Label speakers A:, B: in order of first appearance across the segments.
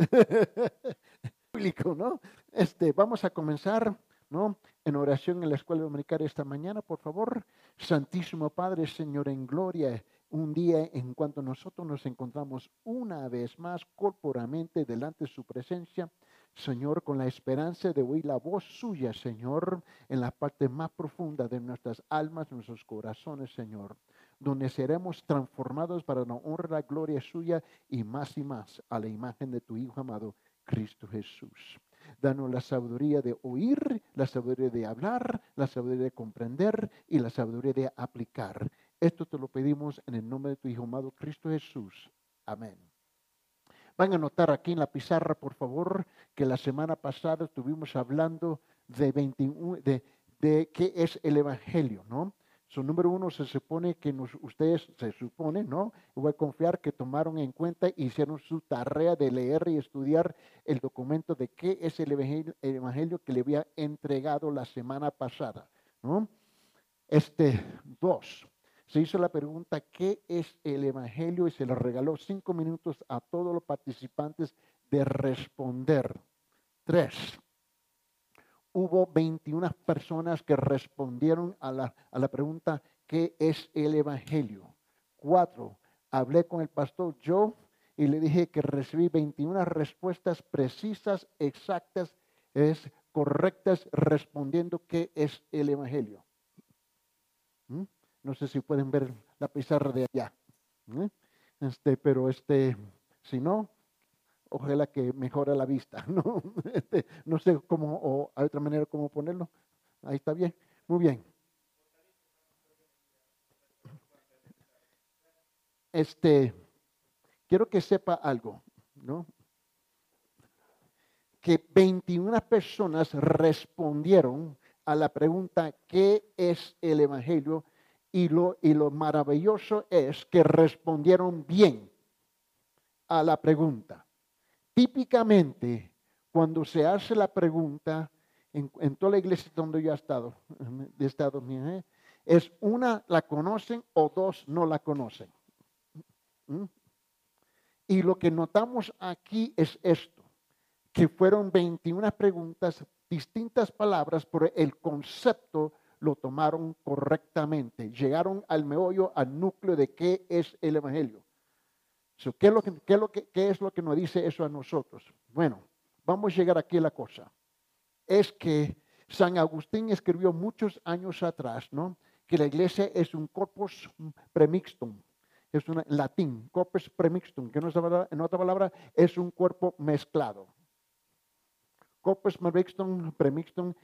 A: Público, ¿no? Este, vamos a comenzar, ¿no? En oración en la escuela dominical esta mañana, por favor. Santísimo Padre, Señor, en gloria, un día en cuanto nosotros nos encontramos una vez más corporamente delante de su presencia, Señor, con la esperanza de oír la voz suya, Señor, en la parte más profunda de nuestras almas, nuestros corazones, Señor, donde seremos transformados para la honra, la gloria suya y más y más a la imagen de tu Hijo amado, Cristo Jesús. Danos la sabiduría de oír, la sabiduría de hablar, la sabiduría de comprender y la sabiduría de aplicar. Esto te lo pedimos en el nombre de tu Hijo amado Cristo Jesús. Amén. Van a notar aquí en la pizarra, por favor, que la semana pasada estuvimos hablando de, 21, de, de qué es el Evangelio, ¿no? Su número uno se supone que ustedes, se supone, ¿no? Voy a confiar que tomaron en cuenta y hicieron su tarea de leer y estudiar el documento de qué es el evangelio, el evangelio que le había entregado la semana pasada, ¿no? Este, dos, se hizo la pregunta, ¿qué es el Evangelio? Y se le regaló cinco minutos a todos los participantes de responder. Tres, hubo 21 personas que respondieron a la, a la pregunta, ¿qué es el Evangelio? Cuatro, hablé con el pastor Joe y le dije que recibí 21 respuestas precisas, exactas, es correctas, respondiendo qué es el Evangelio. ¿Mm? No sé si pueden ver la pizarra de allá. ¿eh? Este, pero este, si no, ojalá que mejore la vista. ¿no? Este, no sé cómo, o hay otra manera cómo ponerlo. Ahí está bien. Muy bien. Este, quiero que sepa algo, ¿no? Que 21 personas respondieron a la pregunta, ¿qué es el Evangelio? Y lo, y lo maravilloso es que respondieron bien a la pregunta. Típicamente, cuando se hace la pregunta, en, toda la iglesia donde yo he estado, de Estados Unidos, ¿eh? es una la conocen o dos no la conocen. ¿Mm? Y lo que notamos aquí es esto, que fueron 21 preguntas, distintas palabras, pero el concepto lo tomaron correctamente. Llegaron al meollo, al núcleo de qué es el Evangelio. ¿Qué, es lo que, qué, es lo que, ¿Qué es lo que nos dice eso a nosotros? Bueno, vamos a llegar aquí a la cosa. Es que San Agustín escribió muchos años atrás, ¿no? Que la iglesia es un corpus premixtum. Es un latín, corpus premixtum, que en otra palabra es un cuerpo mezclado. Corpus premixtum, premixtum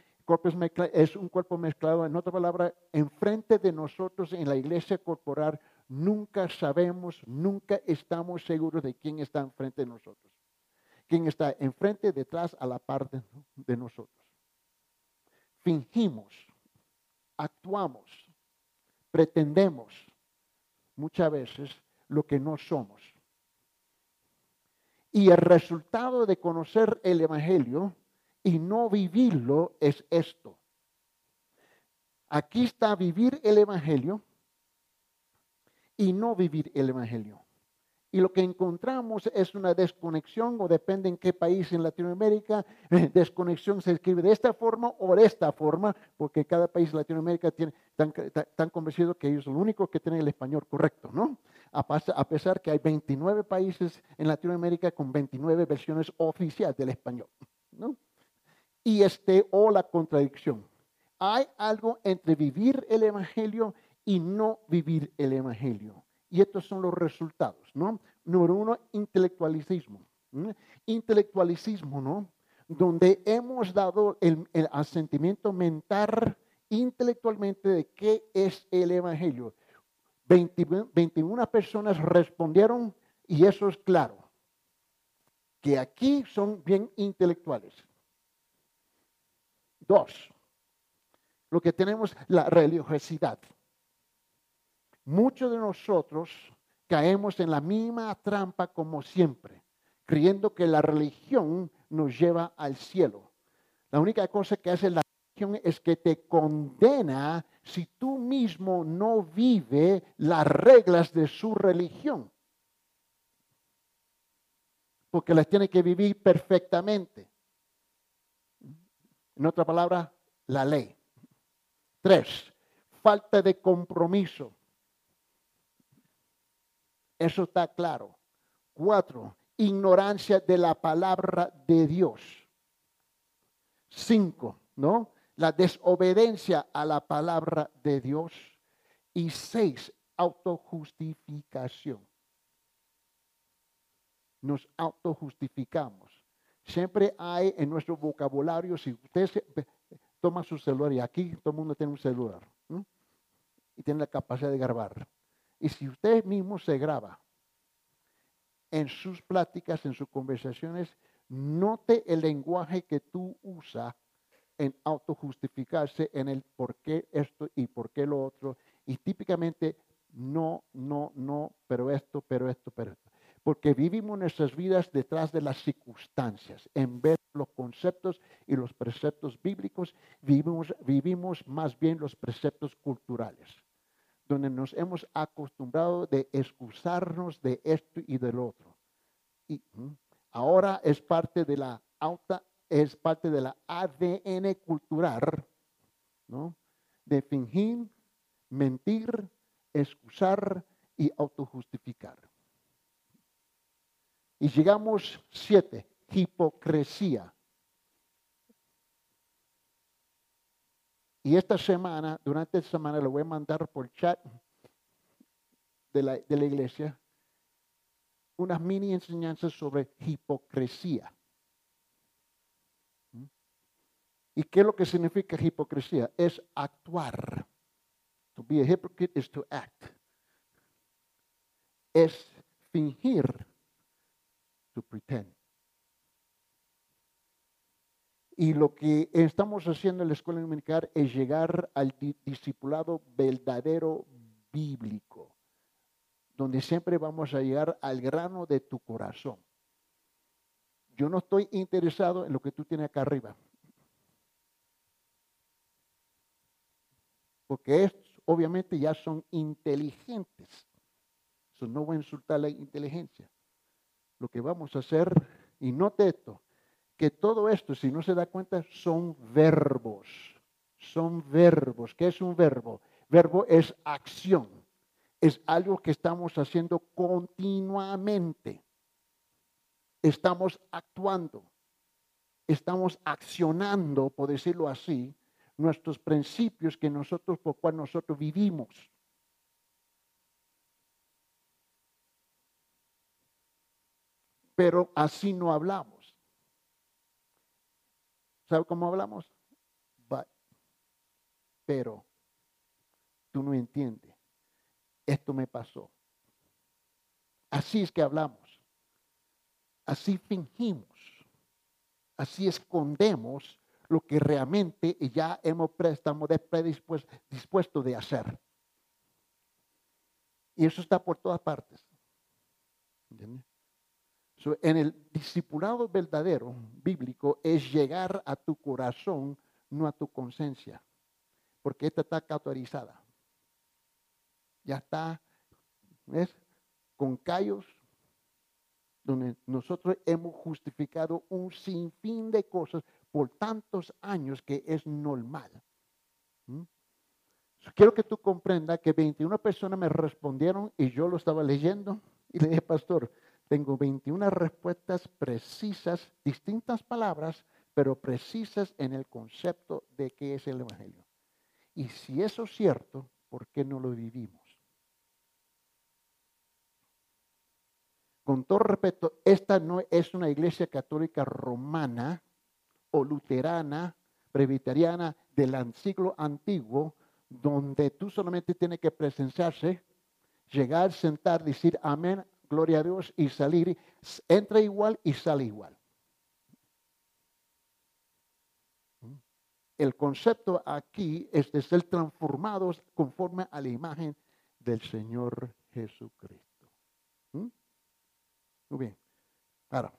A: es un cuerpo mezclado, en otra palabra, enfrente de nosotros en la iglesia corporal, nunca sabemos, nunca estamos seguros de quién está enfrente de nosotros. Quién está enfrente, detrás, a la parte de nosotros. Fingimos, actuamos, pretendemos muchas veces lo que no somos. Y el resultado de conocer el Evangelio y no vivirlo es esto. Aquí está vivir el Evangelio y no vivir el Evangelio. Y lo que encontramos es una desconexión, o depende en qué país en Latinoamérica, desconexión se escribe de esta forma o de esta forma, porque cada país en Latinoamérica tiene, tan, tan convencido que ellos son los únicos que tienen el español correcto, ¿no? A pesar que hay 29 países en Latinoamérica con 29 versiones oficiales del español, ¿no? y este o la contradicción. Hay algo entre vivir el Evangelio y no vivir el Evangelio. Y estos son los resultados, ¿no? Número uno, intelectualismo. Intelectualismo, ¿no? Donde hemos dado el, el asentimiento mental intelectualmente de qué es el Evangelio. 21 personas respondieron y eso es claro, que aquí son bien intelectuales. Dos, lo que tenemos, la religiosidad. Muchos de nosotros caemos en la misma trampa como siempre, creyendo que la religión nos lleva al cielo. La única cosa que hace la religión es que te condena si tú mismo no vives las reglas de su religión. porque las tiene que vivir perfectamente. En otra palabra, la ley. Tres, falta de compromiso. Eso está claro. Cuatro, ignorancia de la palabra de Dios. Cinco, ¿no? La desobediencia a la palabra de Dios. Y seis, autojustificación. Nos autojustificamos. Siempre hay en nuestro vocabulario, si usted toma su celular, y aquí todo el mundo tiene un celular, y tiene la capacidad de grabar. Y si usted mismo se graba en sus pláticas, en sus conversaciones, note el lenguaje que tú usas en autojustificarse en el por qué esto y por qué lo otro. Y típicamente no, no, no, pero esto, pero esto, pero esto. Porque vivimos nuestras vidas detrás de las circunstancias. En vez de los conceptos y los preceptos bíblicos, vivimos, vivimos más bien los preceptos culturales, donde nos hemos acostumbrado de excusarnos de esto y del otro. Y ahora es parte de la alta, es parte de la ADN cultural, ¿no? De fingir, mentir, excusar y autojustificar. Y llegamos siete, hipocresía. Y esta semana, durante esta semana, lo voy a mandar por chat de la, de la iglesia unas mini enseñanzas sobre hipocresía. ¿Mm? ¿Y qué es lo que significa hipocresía? Es actuar. To be a hypocrite is to act. Es fingir. To pretend. Y lo que estamos haciendo en la escuela dominical es llegar al discipulado verdadero bíblico, donde siempre vamos a llegar al grano de tu corazón. Yo no estoy interesado en lo que tú tienes acá arriba. Porque es obviamente ya son inteligentes. Eso no voy a insultar la inteligencia. Lo que vamos a hacer, y note esto, que todo esto, si no se da cuenta, son verbos. Son verbos. ¿Qué es un verbo? Verbo es acción. Es algo que estamos haciendo continuamente. Estamos actuando. Estamos accionando, por decirlo así, nuestros principios que nosotros, por nosotros vivimos. Pero así no hablamos. ¿Sabe cómo hablamos? pero tú no entiendes. Esto me pasó. Así es que hablamos. Así fingimos. Así escondemos lo que realmente ya hemos, estamos dispuestos de hacer. Y eso está por todas partes. En el discipulado verdadero bíblico es llegar a tu corazón, no a tu conciencia, porque esta está cauterizada. Ya está, ¿ves? Con callos, donde nosotros hemos justificado un sinfín de cosas por tantos años que es normal. ¿Mm? Quiero que tú comprendas que 21 personas me respondieron y yo lo estaba leyendo y le dije, pastor, tengo 21 respuestas precisas, distintas palabras, pero precisas en el concepto de qué es el Evangelio. Y si eso es cierto, ¿por qué no lo vivimos? Con todo respeto, esta no es una iglesia católica romana o luterana, presbiteriana del siglo antiguo, donde tú solamente tienes que presenciarse, llegar, sentar, decir amén, gloria a Dios y salir, entra igual y sale igual. El concepto aquí es de ser transformados conforme a la imagen del Señor Jesucristo. ¿Mm? Muy bien. Ahora,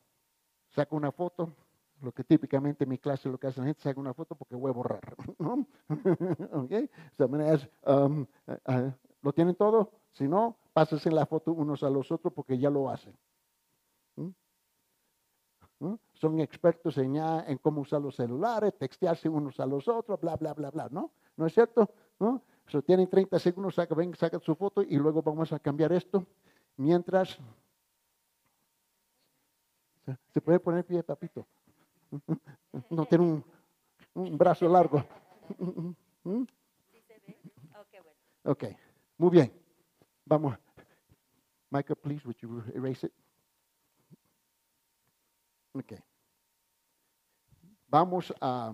A: saco una foto lo que típicamente en mi clase lo que hace la gente, saca una foto porque voy a borrar. ¿no? okay. Um, eh, eh, ¿Lo tienen todo? Si no, pásense la foto unos a los otros porque ya lo hacen. ¿Mm? Son expertos en, en cómo usar los celulares, textearse unos a los otros, bla, bla, bla, bla, ¿no? ¿No es cierto? ¿No? tienen 30 segundos, saca, ven, saca su foto y luego vamos a cambiar esto. Mientras, se puede poner pie, papito. No tiene un, brazo largo. Ok, muy bien. Vamos. Michael, please, would you erase it? Ok. Vamos a...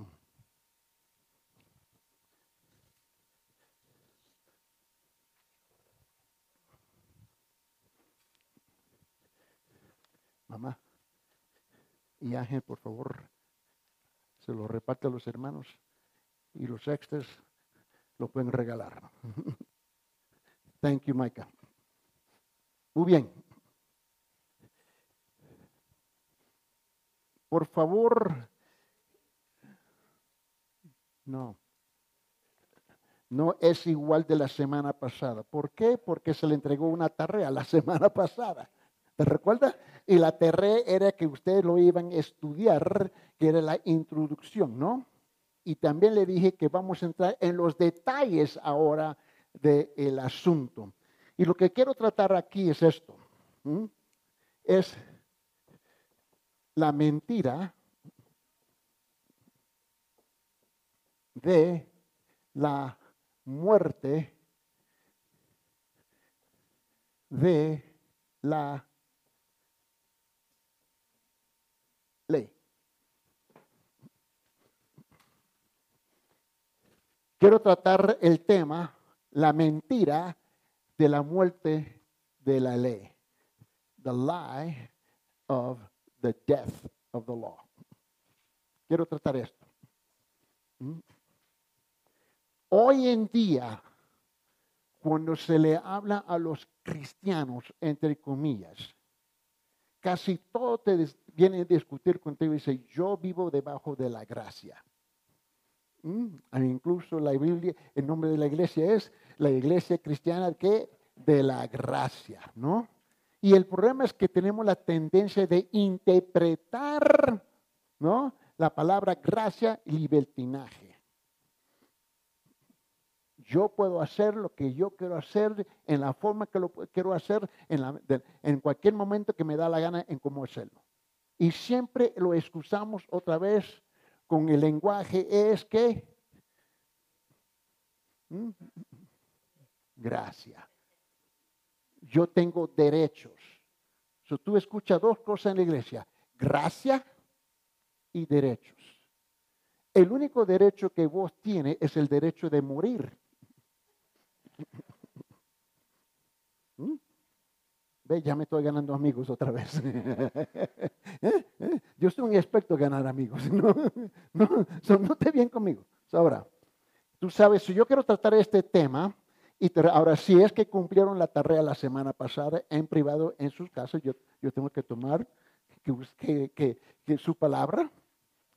A: Mamá y Ángel, por favor, se lo reparte a los hermanos y los extras lo pueden regalar. Thank you, Micah. Muy bien. Por favor, no. No es igual de la semana pasada. ¿Por qué? Porque se le entregó una tarea la semana pasada. ¿Te recuerda? Y la tarea era que ustedes lo iban a estudiar, que era la introducción, ¿no? Y también le dije que vamos a entrar en los detalles ahora del asunto. Y lo que quiero tratar aquí es esto. Es la mentira de la muerte de la ley. Quiero tratar el tema, la mentira de la muerte de la ley. The lie of the death of the law. Quiero tratar esto. ¿Mm? Hoy en día, cuando se le habla a los cristianos, entre comillas, casi todo te viene a discutir contigo y dice, yo vivo debajo de la gracia. ¿Mm? Incluso la Biblia, el nombre de la iglesia es la iglesia cristiana que de la gracia, ¿no? Y el problema es que tenemos la tendencia de interpretar, ¿no? La palabra gracia libertinaje. Yo puedo hacer lo que yo quiero hacer en la forma que lo quiero hacer, en, en cualquier momento que me da la gana en cómo hacerlo. Y siempre lo excusamos otra vez con el lenguaje, es que, ¿Mm? gracia yo tengo derechos. So, tú escuchas dos cosas en la iglesia, gracia y derechos. El único derecho que vos tienes es el derecho de morir. ¿Mm? Ya me estoy ganando amigos otra vez. ¿Eh? ¿Eh? Yo soy un experto en ganar amigos. No, no, no te bien conmigo. Ahora, tú sabes, si yo quiero tratar este tema, y ahora, si es que cumplieron la tarea la semana pasada en privado en sus casas, yo, yo tengo que tomar que, que, que, su palabra.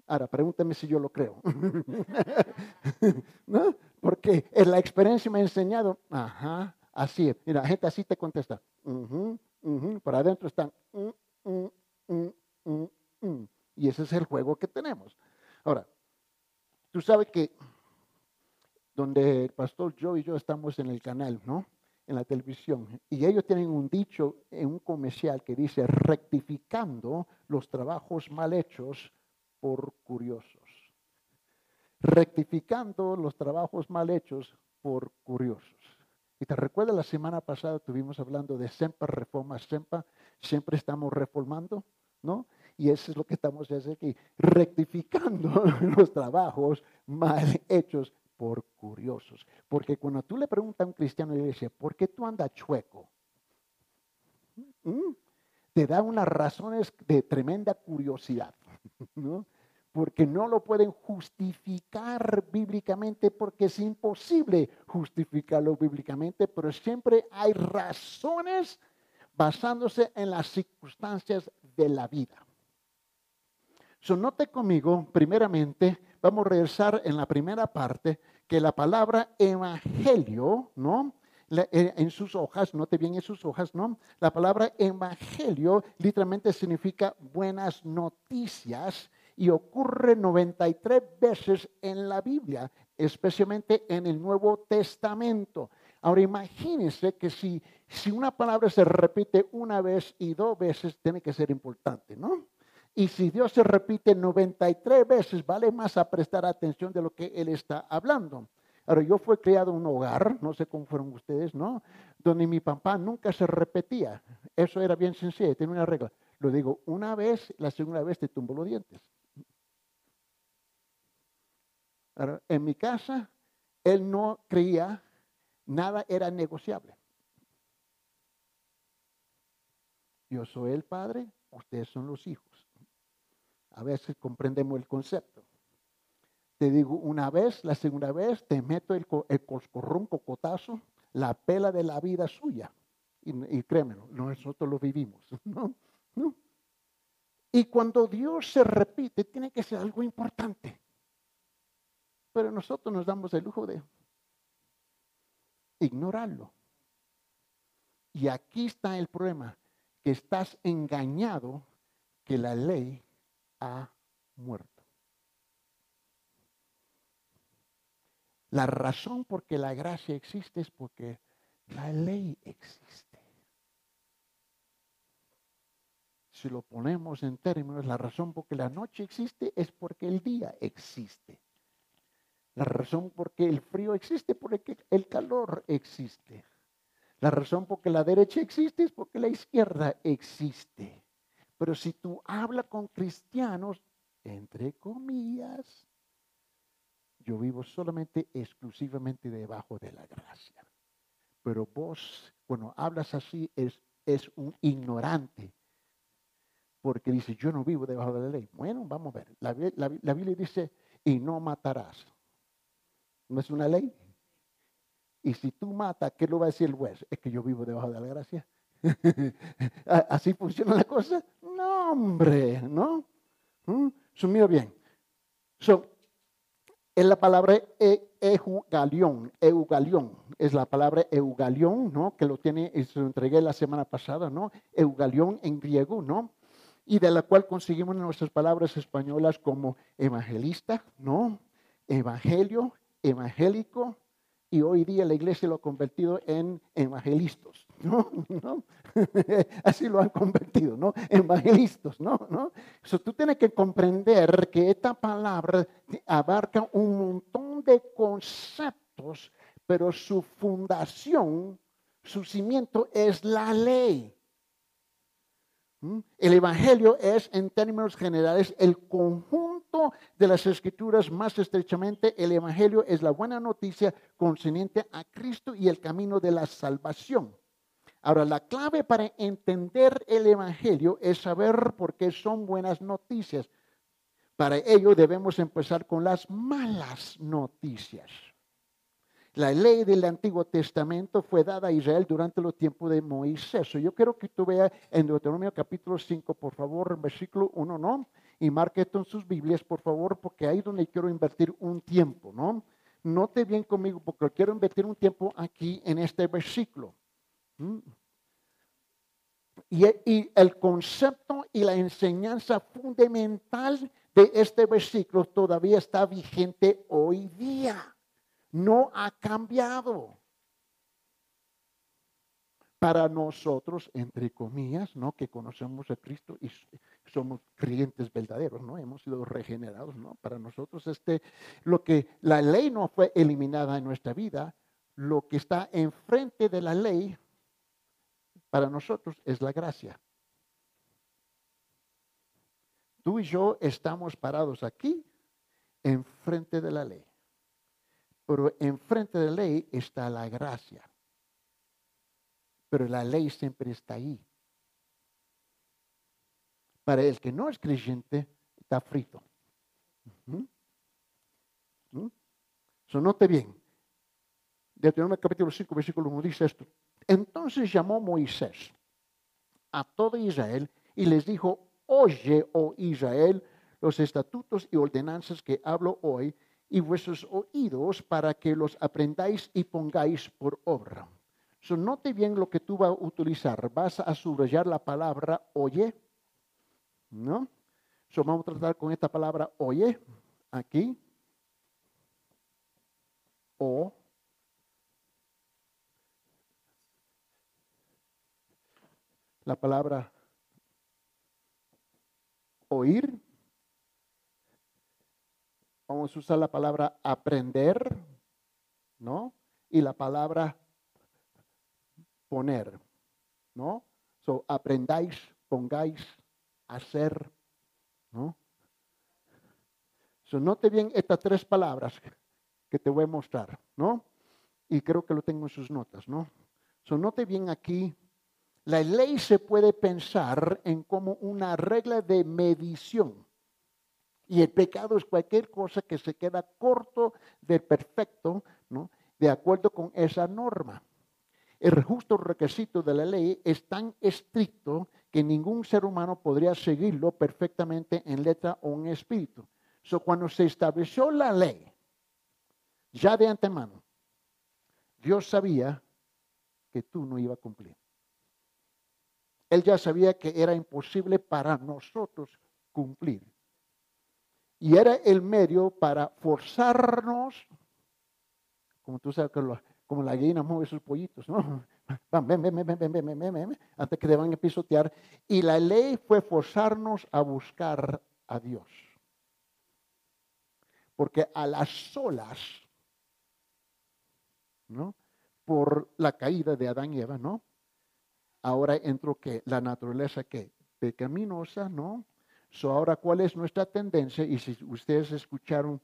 A: Ahora, pregúntame si yo lo creo. ¿No? Porque la experiencia me ha enseñado, ajá, así es. Mira, la gente así te contesta. Por adentro están. Mm, mm, mm, y ese es el juego que tenemos. Ahora, tú sabes que donde el pastor Joe y yo estamos en el canal, ¿no? En la televisión. Y ellos tienen un dicho en un comercial que dice, rectificando los trabajos mal hechos por curiosos. Rectificando los trabajos mal hechos por curiosos. Y te recuerdas la semana pasada estuvimos hablando de SEMPA, reforma SEMPA, siempre estamos reformando, ¿no? Y eso es lo que estamos haciendo aquí, rectificando los trabajos mal hechos por curiosos. Porque cuando tú le preguntas a un cristiano y le dices, ¿por qué tú andas chueco? ¿Mm? Te da unas razones de tremenda curiosidad, Porque no lo pueden justificar bíblicamente, porque es imposible justificarlo bíblicamente, pero siempre hay razones basándose en las circunstancias de la vida. So, note conmigo, primeramente, vamos a regresar en la primera parte, que la palabra evangelio, ¿no? eh, en sus hojas, note bien en sus hojas, ¿no? La palabra evangelio literalmente significa buenas noticias y ocurre 93 veces en la Biblia, especialmente en el Nuevo Testamento. Ahora imagínense que si, si una palabra se repite una vez y dos veces, tiene que ser importante, ¿no? Y si Dios se repite 93 veces, vale más a prestar atención de lo que Él está hablando. Ahora, yo fui criado en un hogar, no sé cómo fueron ustedes, ¿no? Donde mi papá nunca se repetía. Eso era bien sencillo, tenía una regla. Lo digo una vez, la segunda vez te tumbo los dientes. En mi casa, él no creía nada era negociable. Yo soy el padre, ustedes son los hijos. A veces comprendemos el concepto. Te digo una vez, la segunda vez, te meto el, el coscorrón, cocotazo, la pela de la vida suya. Y, y créemelo, nosotros lo vivimos. ¿no? ¿no? Y cuando Dios se repite, tiene que ser algo importante. Pero nosotros nos damos el lujo de ignorarlo. Y aquí está el problema, que estás engañado que la ley ha muerto. La razón por que la gracia existe es porque la ley existe. Si lo ponemos en términos, la razón por que la noche existe es porque el día existe. La razón por que el frío existe es porque el calor existe. La razón por que la derecha existe es porque la izquierda existe. Pero si tú hablas con cristianos, entre comillas, yo vivo solamente, exclusivamente debajo de la gracia. Pero vos, cuando hablas así, es, es un ignorante. Porque dice, yo no vivo debajo de la ley. Bueno, vamos a ver. La, la Biblia dice, y no matarás. ¿No es una ley? Y si tú matas, ¿qué lo va a decir el juez? Es que yo vivo debajo de la gracia. ¿Así funciona la cosa? No, hombre, ¿no? ¿Mm? mira bien. So, es la palabra e, eugalión, eugalión, es la palabra eugalión, ¿no? Que lo tiene, se lo entregué la semana pasada, ¿no? Eugalión en griego, ¿no? Y de la cual conseguimos nuestras palabras españolas como evangelista, ¿no? Evangelio, evangélico, y hoy día la iglesia lo ha convertido en evangelistas, ¿no? Así lo han convertido, ¿no? Evangelistas, ¿no? ¿no? Eso tú tienes que comprender que esta palabra abarca un montón de conceptos, pero su fundación, su cimiento es la ley. El Evangelio es, en términos generales, el conjunto de las escrituras más estrechamente. El Evangelio es la buena noticia concerniente a Cristo y el camino de la salvación. Ahora, la clave para entender el Evangelio es saber por qué son buenas noticias. Para ello debemos empezar con las malas noticias. La ley del Antiguo Testamento fue dada a Israel durante los tiempos de Moisés. Yo quiero que tú veas en Deuteronomio capítulo 5, por favor, versículo 1, ¿no? Y marque esto en sus Biblias, por favor, porque ahí es donde quiero invertir un tiempo, ¿no? Note bien conmigo, porque quiero invertir un tiempo aquí en este versículo. ¿Mm? Y, y el concepto y la enseñanza fundamental de este versículo todavía está vigente hoy día no ha cambiado. Para nosotros, entre comillas, ¿no? que conocemos a Cristo y somos creyentes verdaderos, ¿no? Hemos sido regenerados, ¿no? Para nosotros, este, lo que la ley no fue eliminada en nuestra vida, lo que está enfrente de la ley, para nosotros es la gracia. Tú y yo estamos parados aquí, enfrente de la ley. Pero enfrente de la ley está la gracia. Pero la ley siempre está ahí. Para el que no es creyente, está frito. ¿Mm? Bien. Deuteronomio capítulo 5, versículo 1 dice esto. Entonces llamó Moisés a todo Israel y les dijo, oye, oh Israel, los estatutos y ordenanzas que hablo hoy y vuestros oídos para que los aprendáis y pongáis por obra. So, note bien lo que tú vas a utilizar. Vas a subrayar la palabra oye, ¿no? So, vamos a tratar con esta palabra oye, aquí. O. La palabra oír. Vamos a usar la palabra aprender, ¿no? Y la palabra poner, ¿no? So, aprendáis, pongáis, hacer, ¿no? So, note bien estas tres palabras que te voy a mostrar, ¿no? Y creo que lo tengo en sus notas, ¿no? So, note bien aquí, la ley se puede pensar en como una regla de medición. Y el pecado es cualquier cosa que se queda corto del perfecto, ¿no? De acuerdo con esa norma. El justo requisito de la ley es tan estricto que ningún ser humano podría seguirlo perfectamente en letra o en espíritu. So, cuando se estableció la ley, ya de antemano, Dios sabía que tú no ibas a cumplir. Él ya sabía que era imposible para nosotros cumplir. Y era el medio para forzarnos, como tú sabes como la gallina mueve sus pollitos, ¿no? Ven, ven, ven, ven, ven, ven, antes que te van a pisotear. Y la ley fue forzarnos a buscar a Dios. Porque a las solas, ¿no? Por la caída de Adán y Eva, ¿no? Ahora entró que la naturaleza que pecaminosa, ¿no? So ahora, ¿cuál es nuestra tendencia? Y si ustedes escucharon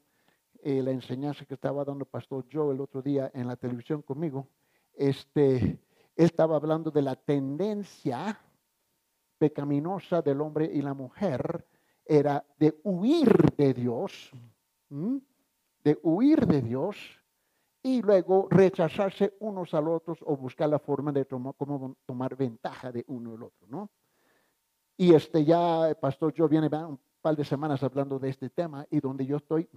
A: eh, la enseñanza que estaba dando Pastor Joe el otro día en la televisión conmigo, este, él estaba hablando de la tendencia pecaminosa del hombre y la mujer, era de huir de Dios, de huir de Dios y luego rechazarse unos a los otros o buscar la forma de tomar, cómo tomar ventaja de uno al otro, ¿no? Y este ya, el pastor Joe viene un par de semanas hablando de este tema y donde yo estoy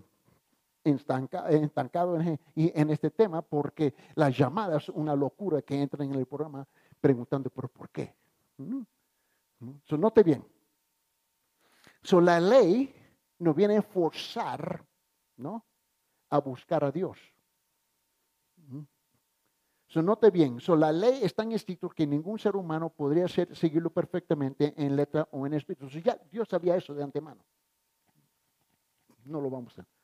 A: estancado en, en este tema porque las llamadas, una locura que entran en el programa preguntando, ¿pero por qué? ¿Mm? ¿Mm? So, note bien. So, la ley nos viene a forzar ¿no? a buscar a Dios. So, note bien, so, la ley es tan escrito que ningún ser humano podría ser, seguirlo perfectamente en letra o en espíritu. ya Dios sabía eso de antemano. No lo vamos a hacer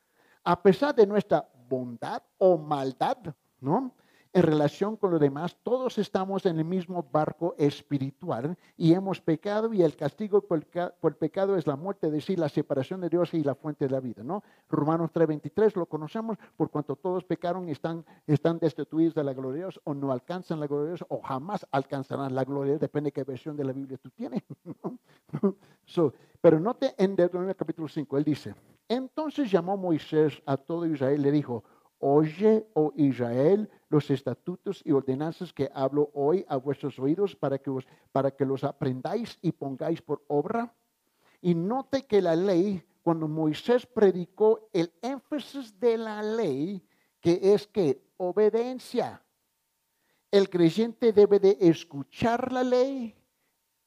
A: a pesar de nuestra bondad o maldad, ¿no? En relación con los demás, todos estamos en el mismo barco espiritual y hemos pecado y el castigo por el, pecado es la muerte, es decir, la separación de Dios y la fuente de la vida, ¿no? Romanos 3:23 lo conocemos por cuanto todos pecaron y están, están destituidos de la gloria de Dios o no alcanzan la gloria de Dios o jamás alcanzarán la gloria, depende de qué versión de la Biblia tú tienes. pero note en Deuteronomio capítulo 5, él dice, entonces llamó Moisés a todo Israel y le dijo, oye, oh Israel, los estatutos y ordenanzas que hablo hoy a vuestros oídos para que, para que los aprendáis y pongáis por obra. Y note que la ley, cuando Moisés predicó el énfasis de la ley, que es que obediencia. El creyente debe de escuchar la ley,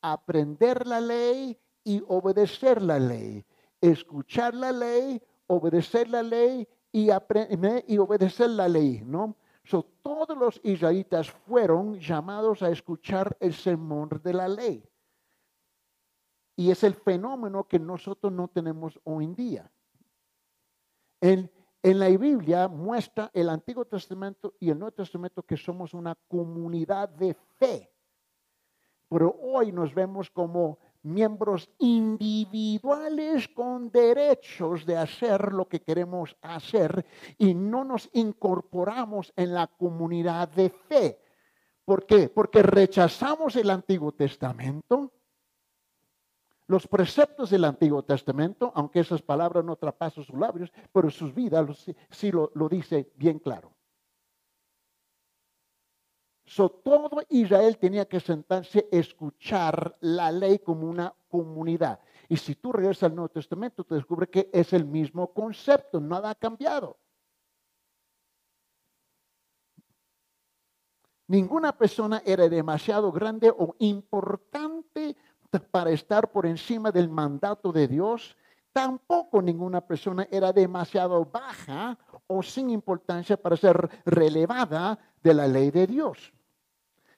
A: aprender la ley y obedecer la ley escuchar la ley, obedecer la ley y, y obedecer la ley, ¿no? So, todos los israelitas fueron llamados a escuchar el sermón de la ley. Y es el fenómeno que nosotros no tenemos hoy en día. En, en la Biblia muestra el Antiguo Testamento y el Nuevo Testamento que somos una comunidad de fe. Pero hoy nos vemos como miembros individuales con derechos de hacer lo que queremos hacer y no nos incorporamos en la comunidad de fe. ¿Por qué? Porque rechazamos el Antiguo Testamento, los preceptos del Antiguo Testamento, aunque esas palabras no traspasan sus labios, pero sus vidas sí lo, lo dice bien claro. Todo Israel tenía que sentarse a escuchar la ley como una comunidad. Y si tú regresas al Nuevo Testamento, te descubres que es el mismo concepto, nada ha cambiado. Ninguna persona era demasiado grande o importante para estar por encima del mandato de Dios. Tampoco ninguna persona era demasiado baja o sin importancia para ser relevada de la ley de Dios.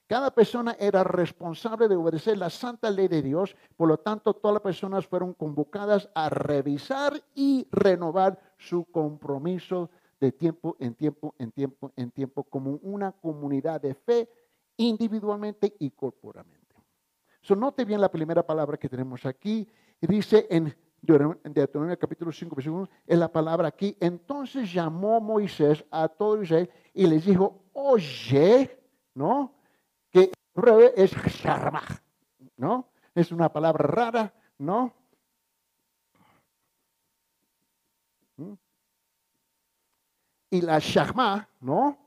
A: Cada persona era responsable de obedecer la santa ley de Dios, por lo tanto todas las personas fueron convocadas a revisar y renovar su compromiso de tiempo en tiempo, en tiempo, en tiempo, como una comunidad de fe individualmente y corporalmente. So, note bien la primera palabra que tenemos aquí. Dice en Deuteronomio capítulo 5, versículo 1, es la palabra aquí. Entonces llamó Moisés a todo Israel y les dijo, oye, ¿no? que es sharmah, ¿no? Es una palabra rara, ¿no? ¿Mm? Y la shahma, ¿no?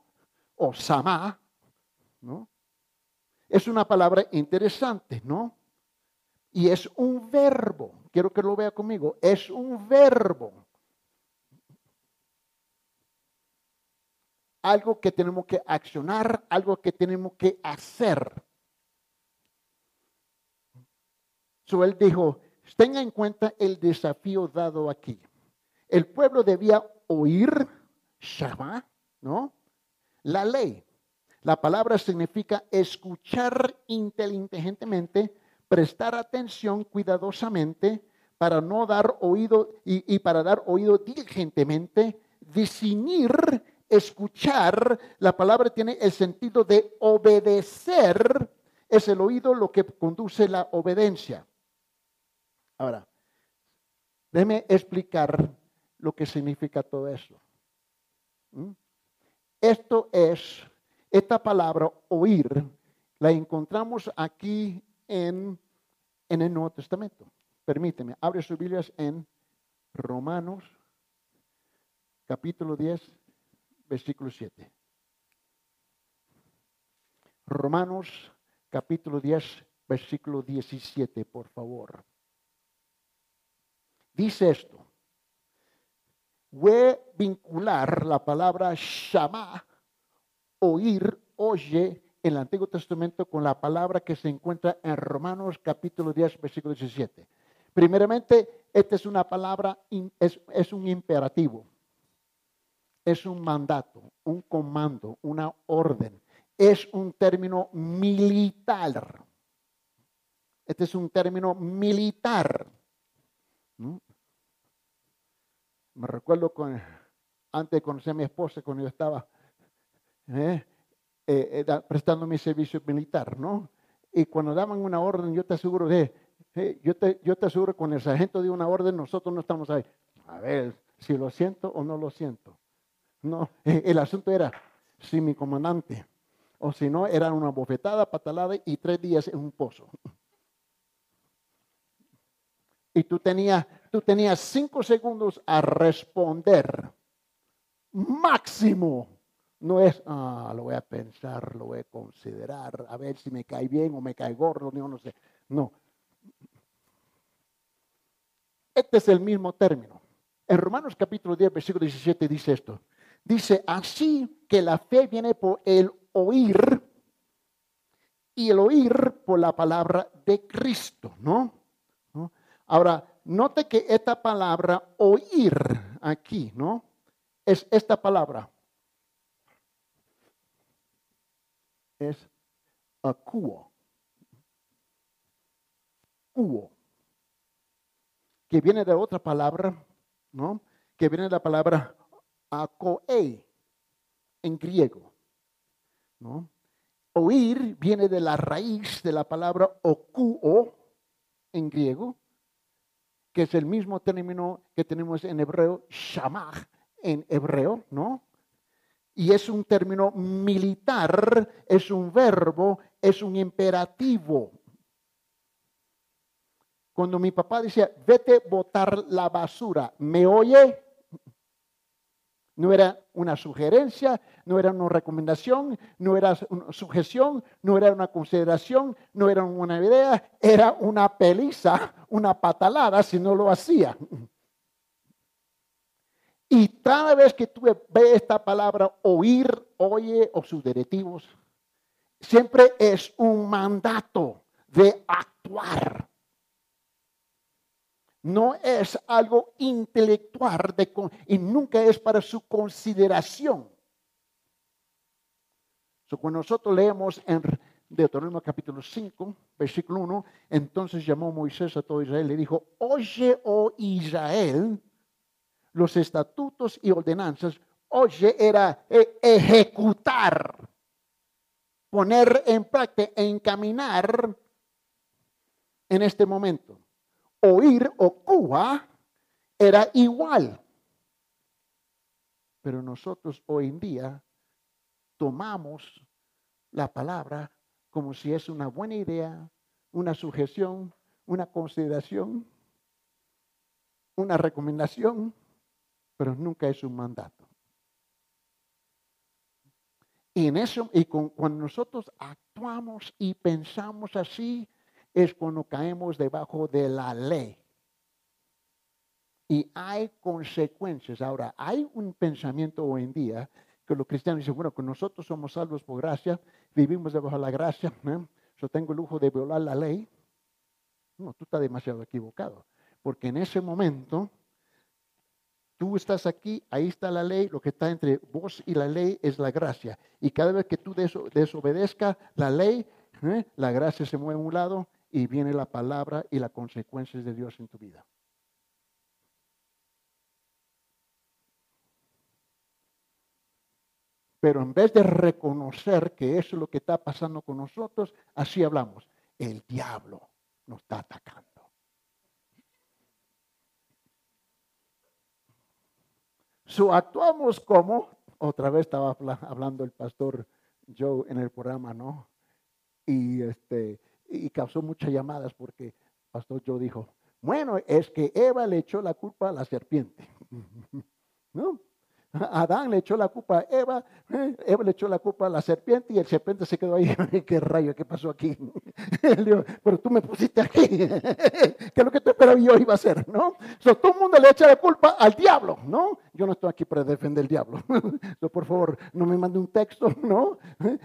A: O sama, ¿no? Es una palabra interesante, ¿no? Y es un verbo. Quiero que lo vea conmigo. Es un verbo. algo que tenemos que accionar, algo que tenemos que hacer. So dijo, tenga en cuenta el desafío dado aquí. El pueblo debía oír, Shama, ¿no? La ley. La palabra significa escuchar inteligentemente, prestar atención cuidadosamente, para no dar oído y, para dar oído diligentemente, discernir escuchar, la palabra tiene el sentido de obedecer, es el oído lo que conduce la obediencia. Ahora, déjeme explicar lo que significa todo eso. ¿Mm? Esto es, esta palabra oír, la encontramos aquí en, en el Nuevo Testamento. Permíteme, abre sus Biblias en Romanos, capítulo 10 versículo 7. Romanos capítulo 10, versículo 17, por favor. Dice esto. Voy a vincular la palabra shama, oír, oye, en el Antiguo Testamento con la palabra que se encuentra en Romanos capítulo 10, versículo 17. Primeramente, esta es una palabra, es, un imperativo es un mandato, un comando, una orden. Es un término militar. Este es un término militar. Me recuerdo antes de conocer a mi esposa, cuando yo estaba eh, eh, eh, prestando mi servicio militar, ¿no? Y cuando daban una orden, yo te aseguro de, yo, te, yo te aseguro, con el sargento de una orden, nosotros no estamos ahí. A ver si lo siento o no lo siento. No, el asunto era si mi comandante, o si no, era una bofetada, patalada y tres días en un pozo. Y tú tenías, tú tenías cinco segundos a responder. Máximo. No es, ah, lo voy a pensar, lo voy a considerar, a ver si me cae bien o me cae gordo, no, no sé. No. Este es el mismo término. En Romanos capítulo 10, versículo 17 dice esto. Dice, así que la fe viene por el oír y el oír por la palabra de Cristo, ¿no? Ahora, note que esta palabra oír aquí, ¿no? Es esta palabra. Es acuo. Cuo. Que viene de otra palabra, ¿no? Que viene de la palabra akoe en griego. ¿no? Oír viene de la raíz de la palabra okuo en griego, que es el mismo término que tenemos en hebreo, shamach en hebreo, ¿no? Y es un término militar, es un verbo, es un imperativo. Cuando mi papá decía, vete botar la basura, ¿me oye? No era una sugerencia, no era una recomendación, no era una sujeción, no era una consideración, no era una idea, era una peliza, una patalada si no lo hacía. Y cada vez que tú ves esta palabra oír, oye o sus derivativos, siempre es un mandato de actuar. No es algo intelectual de, y nunca es para su consideración. cuando nosotros leemos en Deuteronomio capítulo 5, versículo 1, entonces llamó Moisés a todo Israel y le dijo, oye, oh Israel, los estatutos y ordenanzas, oye, era e, ejecutar, poner en práctica, encaminar en este momento oír o Cuba era igual. Pero nosotros hoy en día tomamos la palabra como si es una buena idea, una sujeción, una consideración, una recomendación, pero nunca es un mandato. Y en eso, y cuando nosotros actuamos y pensamos así, es cuando caemos debajo de la ley. Y hay consecuencias. Ahora, hay un pensamiento hoy en día que los cristianos dicen, bueno, que nosotros somos salvos por gracia, vivimos debajo de la gracia, yo tengo el lujo de violar la ley. No, tú estás demasiado equivocado, porque en ese momento tú estás aquí, ahí está la ley, lo que está entre vos y la ley es la gracia. Y cada vez que tú desobedezcas la ley, ¿eh? la gracia se mueve a un lado y viene la palabra y las consecuencias de Dios en tu vida. Pero en vez de reconocer que eso es lo que está pasando con nosotros, así hablamos. El diablo nos está atacando. So, actuamos como, otra vez estaba hablando el pastor Joe en el programa, ¿no? Y este, y causó muchas llamadas porque Pastor Joe dijo, bueno, es que Eva le echó la culpa a la serpiente. ¿No? Adán le echó la culpa a Eva. Eva le echó la culpa a la serpiente y el serpiente se quedó ahí. ¿Qué rayo? ¿Qué pasó aquí? pero tú me pusiste aquí. ¿Qué es lo que te esperaba yo iba a hacer? ¿No? todo el mundo le echa la culpa al diablo, ¿no? Yo no estoy aquí para defender al diablo. por favor, no me mande un texto, ¿no?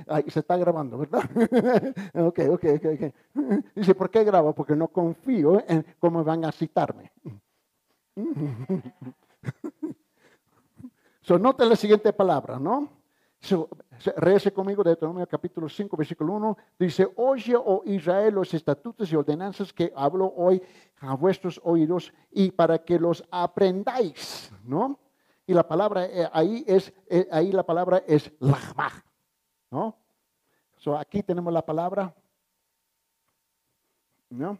A: Ahí se está grabando, ¿verdad? ok, ok, ok. Dice, ¿por qué grabo? Porque no confío en cómo van a citarme. So, nota la siguiente palabra, ¿no? So, conmigo de Deuteronomio capítulo 5, versículo 1. Dice, oye, oh Israel, los estatutos y ordenanzas que hablo hoy a vuestros oídos y para que los aprendáis, ¿no? Y la palabra eh, ahí es, eh, ahí la palabra es lachma, ¿no? So, aquí tenemos la palabra, ¿no?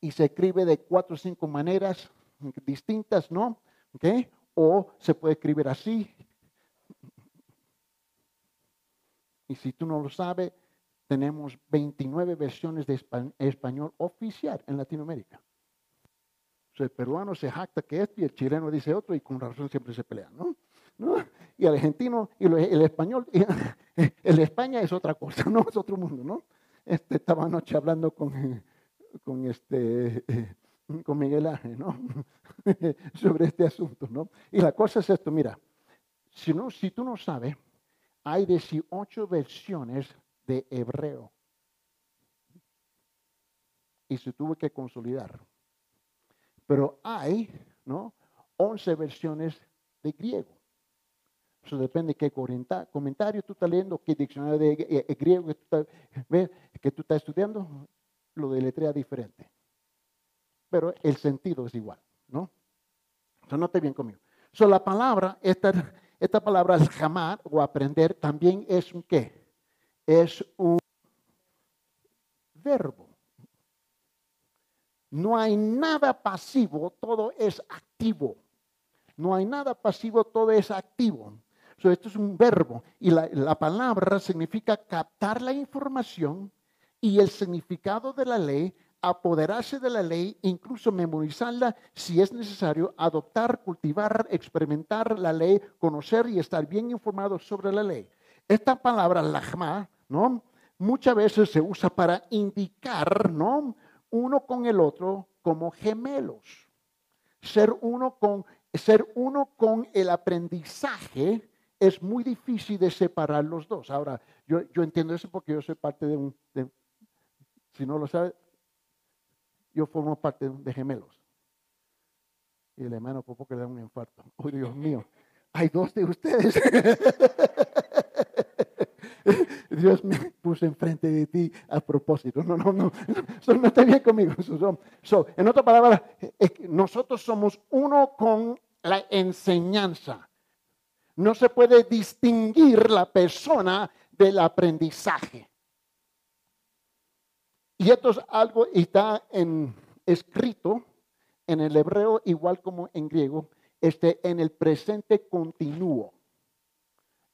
A: Y se escribe de cuatro o cinco maneras distintas, ¿no? O se puede escribir así. Y si tú no lo sabes, tenemos 29 versiones de español oficial en Latinoamérica. el peruano se jacta que esto y el chileno dice otro y con razón siempre se pelean, ¿no? Y el argentino y el español, el España es otra cosa, ¿no? Es otro mundo, ¿no? Este, estaba anoche hablando con, con este, con Miguel Ángel, ¿no? Sobre este asunto, ¿no? Y la cosa es esto, mira, si, no, si tú no sabes, hay 18 versiones de hebreo. Y se tuvo que consolidar. Pero hay, ¿no? 11 versiones de griego. Eso depende de qué comentario tú estás leyendo, qué diccionario de eh, griego que tú, estás, que tú estás estudiando, lo deletrea diferente pero el sentido es igual, ¿no? Entonces, note bien conmigo. So, la palabra, esta, esta palabra jamar o aprender también es un qué? Es un verbo. No hay nada pasivo, todo es activo. No hay nada pasivo, todo es activo. So, esto es un verbo y la, la palabra significa captar la información y el significado de la ley apoderarse de la ley, incluso memorizarla si es necesario, adoptar, cultivar, experimentar la ley, conocer y estar bien informado sobre la ley. Esta palabra, lajma, ¿no? Muchas veces se usa para indicar, ¿no? Uno con el otro como gemelos. Ser uno con, ser uno con el aprendizaje es muy difícil de separar los dos. Ahora, yo, yo entiendo eso porque yo soy parte de un, si no lo sabe, yo formo parte de gemelos. Y el hermano por poco le da un infarto. ¡Oh, Dios mío! Hay dos de ustedes. Dios me puso enfrente de ti a propósito. No, no, no. Eso no está bien conmigo. en otra palabra, nosotros somos uno con la enseñanza. No se puede distinguir la persona del aprendizaje. Y esto es algo, está escrito en el hebreo igual como en griego, este, en el presente continuo.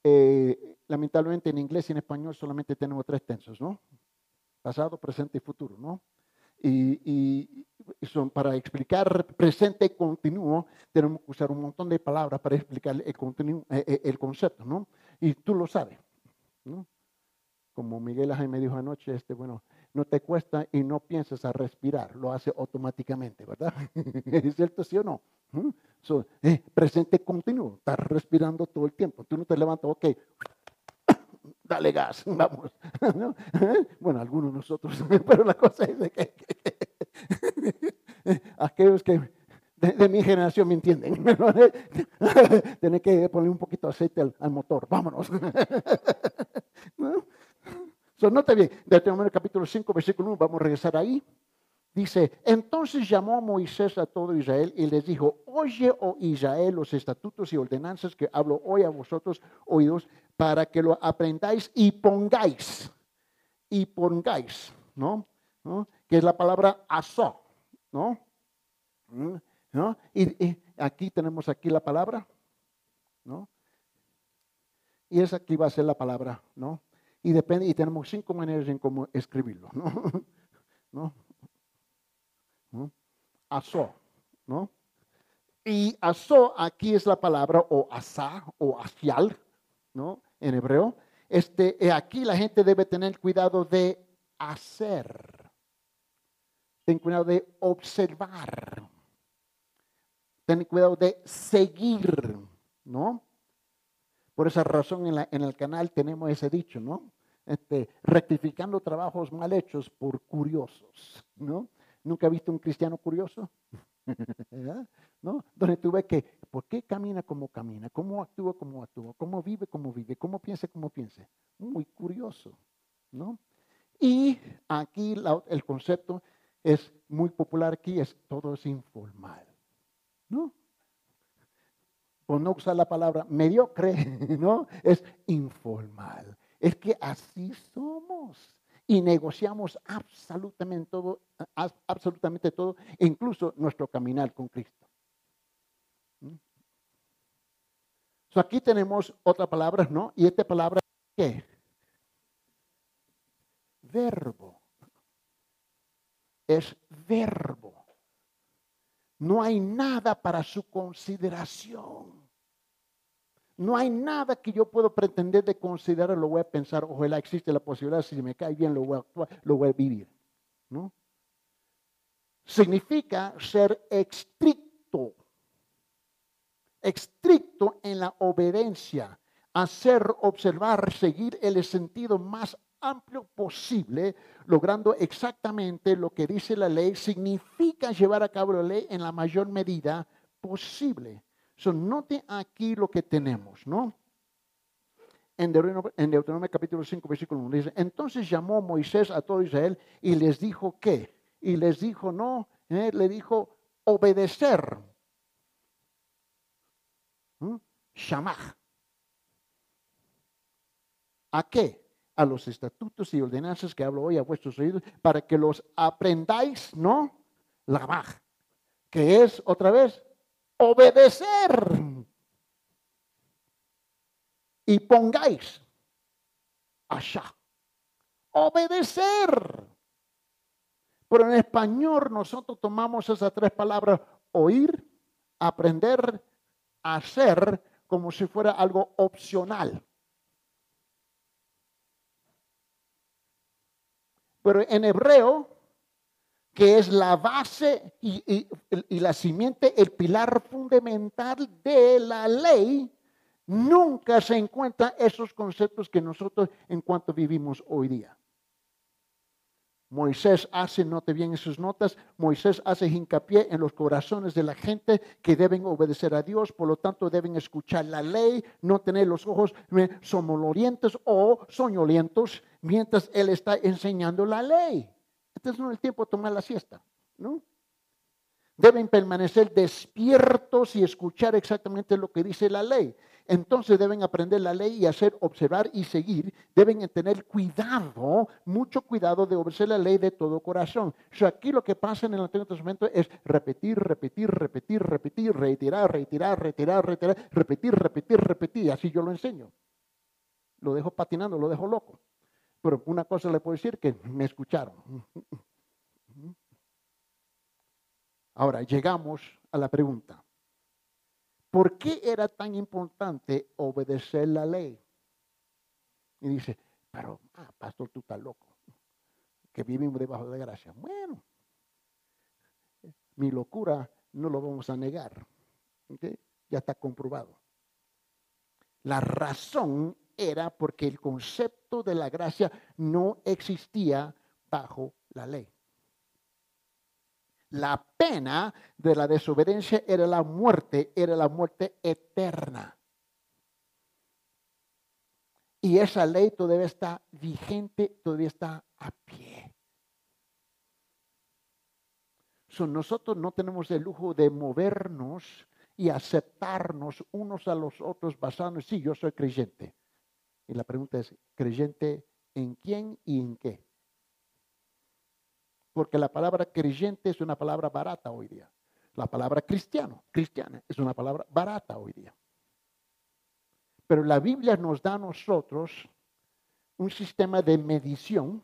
A: Eh, lamentablemente en inglés y en español solamente tenemos tres tensos, ¿no? Pasado, presente y futuro, ¿no? Y, son, para explicar presente continuo tenemos que usar un montón de palabras para explicar el, eh, eh, el concepto, ¿no? Y tú lo sabes, ¿no? Como Miguel Ángel me dijo anoche, este, bueno, no te cuesta y no piensas a respirar, lo hace automáticamente, ¿verdad? ¿Es cierto, sí o no? Eh, presente continuo, estás respirando todo el tiempo. Tú no te levantas, ok, dale gas, vamos. Bueno, algunos de nosotros, pero la cosa es que, aquellos que de, mi generación me entienden. Tienes que poner un poquito de aceite al, al motor, vámonos. ¿No? So, note bien, Deuteronomio capítulo 5, versículo 1, vamos a regresar ahí. Dice, entonces llamó Moisés a todo Israel y les dijo, oye, oh Israel, los estatutos y ordenanzas que hablo hoy a vosotros oídos, para que lo aprendáis y pongáis, y pongáis, ¿no? Que es la palabra asó, ¿no? ¿Mm? ¿No? Y, aquí tenemos aquí la palabra, ¿no? Y esa aquí va a ser la palabra, ¿no? Y depende, y tenemos cinco maneras en cómo escribirlo, ¿no? ¿No? ¿No? Aso, ¿no? Y aso aquí es la palabra o asa o asial, ¿no? En hebreo. Este, eh, aquí la gente debe tener cuidado de hacer. Ten cuidado de observar. Ten cuidado de seguir, ¿no? Por esa razón en el canal tenemos ese dicho, ¿no? Este, rectificando trabajos mal hechos por curiosos, ¿no? ¿Nunca ha visto un cristiano curioso? ¿No? Donde tú ves que, ¿por qué camina como camina? ¿Cómo actúa como actúa? ¿Cómo vive como vive? ¿Cómo piensa como piensa? Muy curioso, ¿no? Y aquí el concepto es muy popular aquí, es todo es informal, ¿no? Por no usar la palabra mediocre, ¿no? Es informal. Es que así somos y negociamos absolutamente todo, absolutamente todo, incluso nuestro caminar con Cristo. ¿Mm? aquí tenemos otra palabra, ¿no? Y esta palabra, ¿qué? Verbo. Es verbo. No hay nada para su consideración. No hay nada que yo puedo pretender de considerar, lo voy a pensar, ojalá existe la posibilidad, si me cae bien, lo voy a lo voy a vivir. ¿no? Significa ser estricto, estricto en la obediencia, hacer, observar, seguir el sentido más amplio posible, logrando exactamente lo que dice la ley, significa llevar a cabo la ley en la mayor medida posible. So, note aquí lo que tenemos, ¿no? En Deuteronomio, capítulo 5, versículo 1 dice, entonces llamó Moisés a todo Israel y les dijo, ¿qué? Y les dijo, no, ¿eh? le dijo, obedecer. ¿Mm? ¿A qué? A los estatutos y ordenanzas que hablo hoy a vuestros oídos, para que los aprendáis, ¿no? La que es otra vez obedecer. Y pongáis allá. Obedecer. Pero en español nosotros tomamos esas tres palabras, oír, aprender, hacer, como si fuera algo opcional. Pero en hebreo que es la base y, la simiente, el pilar fundamental de la ley, nunca se encuentran esos conceptos que nosotros en cuanto vivimos hoy día. Moisés hace, note bien en sus notas, Moisés hace hincapié en los corazones de la gente que deben obedecer a Dios, por lo tanto deben escuchar la ley, no tener los ojos somnolientos o soñolientos mientras Él está enseñando la ley. No es el tiempo de tomar la siesta, ¿no? Deben permanecer despiertos y escuchar exactamente lo que dice la ley entonces deben aprender la ley y hacer, observar y seguir. Deben tener cuidado, mucho cuidado de obedecer la ley de todo corazón. Aquí lo que pasa en el Antiguo Testamento es repetir, repetir, repetir, repetir, retirar, retirar, retirar, retirar, repetir, repetir, repetir. Así yo lo enseño. Lo dejo patinando, lo dejo loco. Pero una cosa le puedo decir que me escucharon. Ahora llegamos a la pregunta. ¿Por qué era tan importante obedecer la ley? Y dice, pero, ah, pastor, tú estás loco, que vivimos debajo de gracia. Bueno, mi locura no lo vamos a negar. Ya está comprobado. La razón era porque el concepto de la gracia no existía bajo la ley. La pena de la desobediencia era la muerte, era la muerte eterna. Y esa ley todavía está vigente, todavía está a pie. nosotros no tenemos el lujo de movernos y aceptarnos unos a los otros basándonos, sí, yo soy creyente. Y la pregunta es, ¿creyente en quién y en qué? porque la palabra creyente es una palabra barata hoy día. La palabra cristiano, cristiana, es una palabra barata hoy día. Pero la Biblia nos da a nosotros un sistema de medición,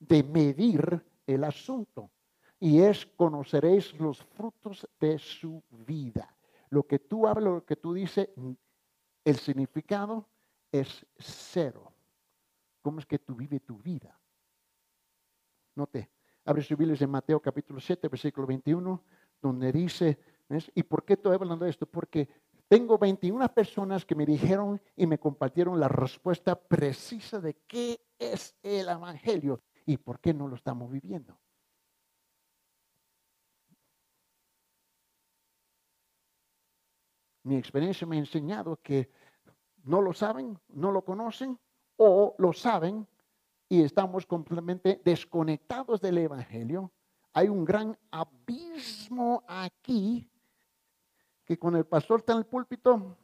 A: de medir el asunto. Y es conoceréis los frutos de su vida. Lo que tú hablas, lo que tú dices, el significado es cero. ¿Cómo es que tú vives tu vida? Note, Abre su Biblia en Mateo capítulo 7, versículo 21, donde dice, ¿y por qué estoy hablando de esto? Porque tengo 21 personas que me dijeron y me compartieron la respuesta precisa de qué es el Evangelio y por qué no lo estamos viviendo. Mi experiencia me ha enseñado que no lo saben, no lo conocen o lo saben, y estamos completamente desconectados del Evangelio, hay un gran abismo aquí que con el pastor está en el púlpito,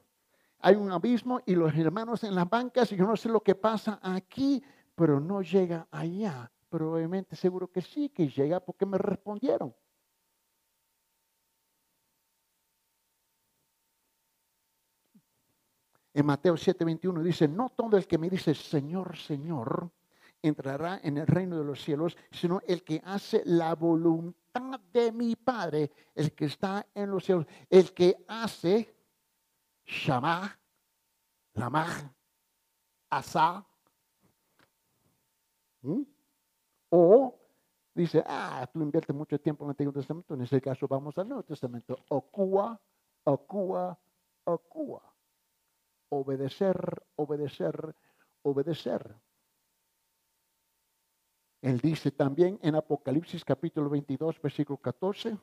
A: hay un abismo y los hermanos en las bancas, y yo no sé lo que pasa aquí, pero no llega allá. Probablemente seguro que sí, que llega porque me respondieron. En Mateo 7:21 dice, no todo el que me dice Señor, Señor, entrará en el reino de los cielos, sino el que hace la voluntad de mi Padre, el que está en los cielos, el que hace Shama, Lamach, Asa, o dice, ah, tú inviertes mucho tiempo en el Antiguo Testamento, en ese caso vamos al Nuevo Testamento, Ocua, Ocua, Ocua. Obedecer, obedecer, obedecer. Él dice también en Apocalipsis capítulo 22, versículo 14,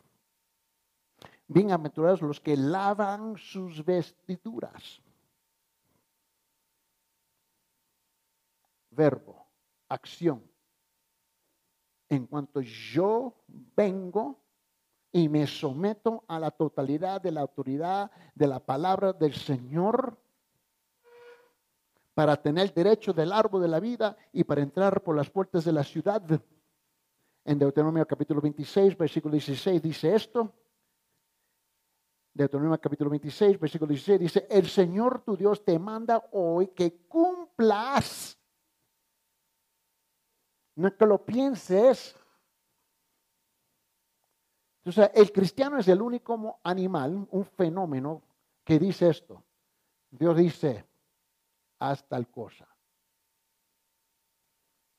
A: bienaventurados los que lavan sus vestiduras. Verbo, acción. En cuanto yo vengo y me someto a la totalidad de la autoridad de la palabra del Señor, para tener derecho del árbol de la vida y para entrar por las puertas de la ciudad. En Deuteronomio capítulo 26, versículo 16 dice esto. Deuteronomio capítulo 26, versículo 16 dice, el Señor tu Dios te manda hoy que cumplas. No que lo pienses. Sea, el cristiano es el único animal, un fenómeno que dice esto. Dios dice, haz tal cosa.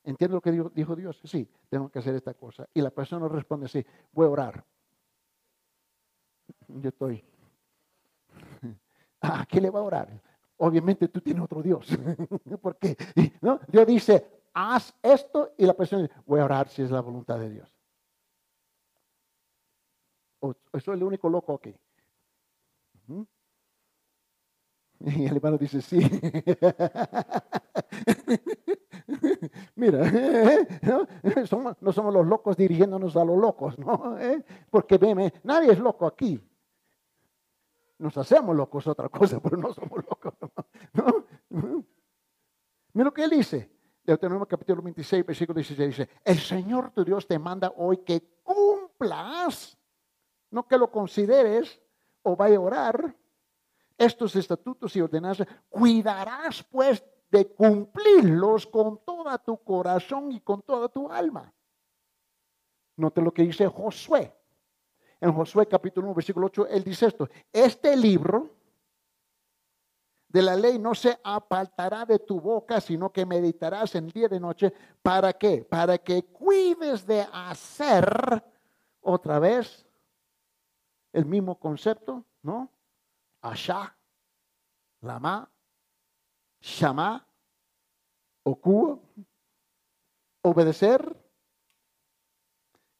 A: ¿Entiendo lo que dijo, Dios? Sí, tengo que hacer esta cosa. Y la persona responde, sí, voy a orar. Yo estoy. ¿A qué le va a orar? obviamente tú tienes otro Dios. Porque ¿no? Dios dice, haz esto y la persona dice, voy a orar si es la voluntad de Dios. O, soy el único loco aquí. Y el hermano dice, sí. Mira, ¿no? Somos, los locos dirigiéndonos a los locos, ¿no? ¿Eh? Porque nadie es loco aquí. Nos hacemos locos otra cosa, pero no somos locos. ¿no? Mira lo que él dice. Deuteronomio capítulo 26, versículo 16 dice, el Señor tu Dios te manda hoy que cumplas, no que lo consideres o vaya a orar, estos estatutos y ordenanzas, cuidarás pues de cumplirlos con toda tu corazón y con toda tu alma. Note lo que dice Josué. En Josué capítulo 1, versículo 8, él dice esto, este libro de la ley no se apartará de tu boca, sino que meditarás en día de noche. ¿Para qué? Para que cuides de hacer otra vez el mismo concepto, ¿no? Asha, Lama, Shama, Oku, obedecer.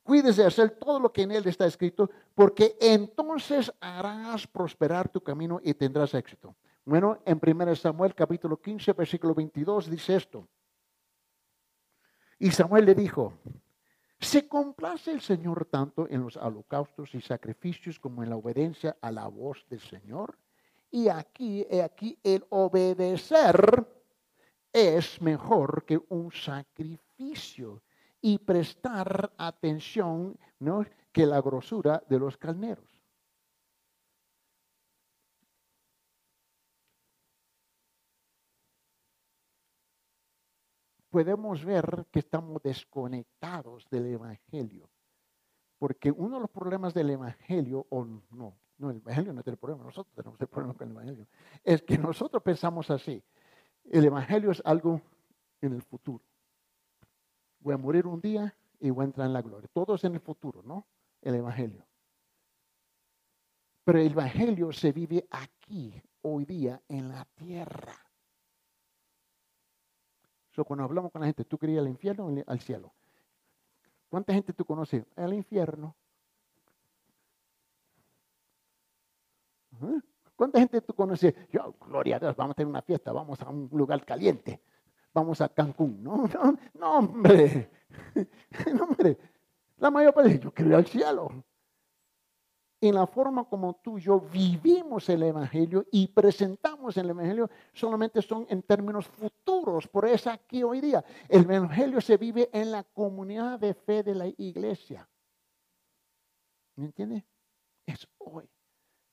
A: Cuídese de hacer todo lo que en él está escrito, porque entonces harás prosperar tu camino y tendrás éxito. Bueno, en 1 Samuel capítulo 15, versículo 22 dice esto. Y Samuel le dijo, ¿se complace el Señor tanto en los holocaustos y sacrificios como en la obediencia a la voz del Señor? Y aquí, aquí el obedecer es mejor que un sacrificio y prestar atención ¿no? que la grosura de los carneros. Podemos ver que estamos desconectados del Evangelio. Porque uno de los problemas del Evangelio, o no, no, el Evangelio no tiene problema, nosotros tenemos el problema con el Evangelio, es que nosotros pensamos así. El Evangelio es algo en el futuro. Voy a morir un día y voy a entrar en la gloria. Todo es en el futuro, ¿no? El Evangelio. Pero el Evangelio se vive aquí, hoy día, en la tierra cuando hablamos con la gente, ¿tú querías el infierno o al cielo? ¿Cuánta gente tú conoces? El infierno. ¿Cuánta gente tú conoces? Yo, gloria a Dios, vamos a tener una fiesta, vamos a un lugar caliente, vamos a Cancún. No, no, no hombre. No, hombre. La mayor parte, yo quiero al cielo en la forma como tú y yo vivimos el Evangelio y presentamos el Evangelio solamente son en términos futuros. Por eso aquí hoy día el Evangelio se vive en la comunidad de fe de la iglesia. ¿Me entiende? Es hoy.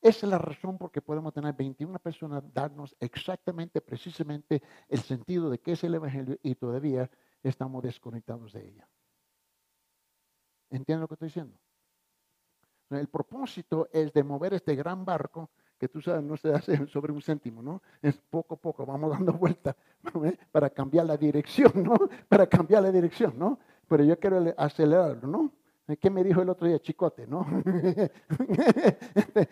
A: Esa es la razón por que podemos tener 21 personas darnos exactamente, precisamente el sentido de qué es el Evangelio y todavía estamos desconectados de ella. ¿Entienden lo que estoy diciendo? El propósito es de mover este gran barco que tú sabes no se hace sobre un céntimo, ¿no? Es poco a poco, vamos dando vueltas para cambiar la dirección, ¿no? Para cambiar la dirección, ¿no? Pero yo quiero acelerarlo, ¿no? ¿Qué me dijo el otro día? Chicote, ¿no?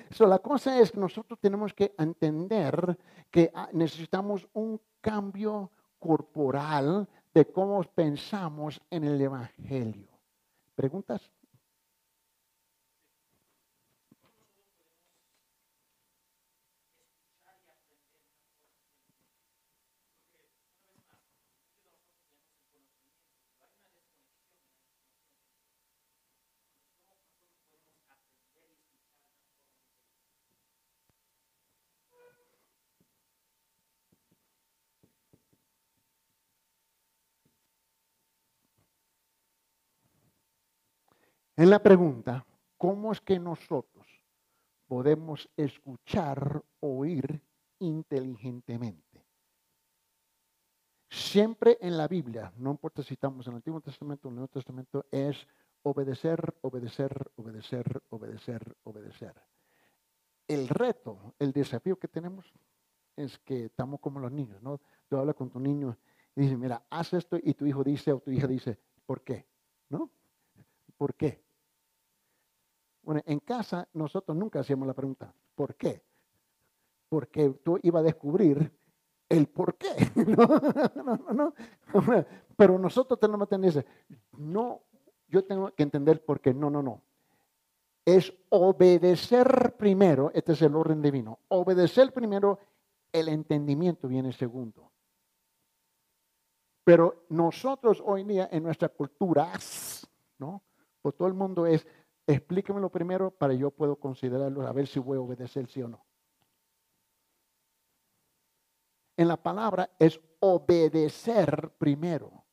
A: so, la cosa es que nosotros tenemos que entender que ah, necesitamos un cambio corporal de cómo pensamos en el Evangelio. ¿Preguntas? En la pregunta, ¿cómo es que nosotros podemos escuchar, oír inteligentemente? Siempre en la Biblia, no importa si estamos en el Antiguo Testamento o en el Nuevo Testamento, es obedecer, obedecer, obedecer, obedecer, obedecer. El reto, el desafío que tenemos es que estamos como los niños, ¿no? Tú hablas con tu niño y dices, mira, haz esto y tu hijo dice o tu hija dice, ¿por qué? ¿No? ¿Por qué? Bueno, en casa nosotros nunca hacíamos la pregunta, ¿por qué? Porque tú ibas a descubrir el por qué. No, no, no, Pero nosotros tenemos tener no, yo tengo que entender por qué. No, no, no. Es obedecer primero, este es el orden divino. Obedecer primero, el entendimiento viene segundo. Pero nosotros hoy día en nuestra cultura, ¿no? Pues todo el mundo es, explíquemelo primero para yo puedo considerarlo, a ver si voy a obedecer sí o no. En la palabra es obedecer primero.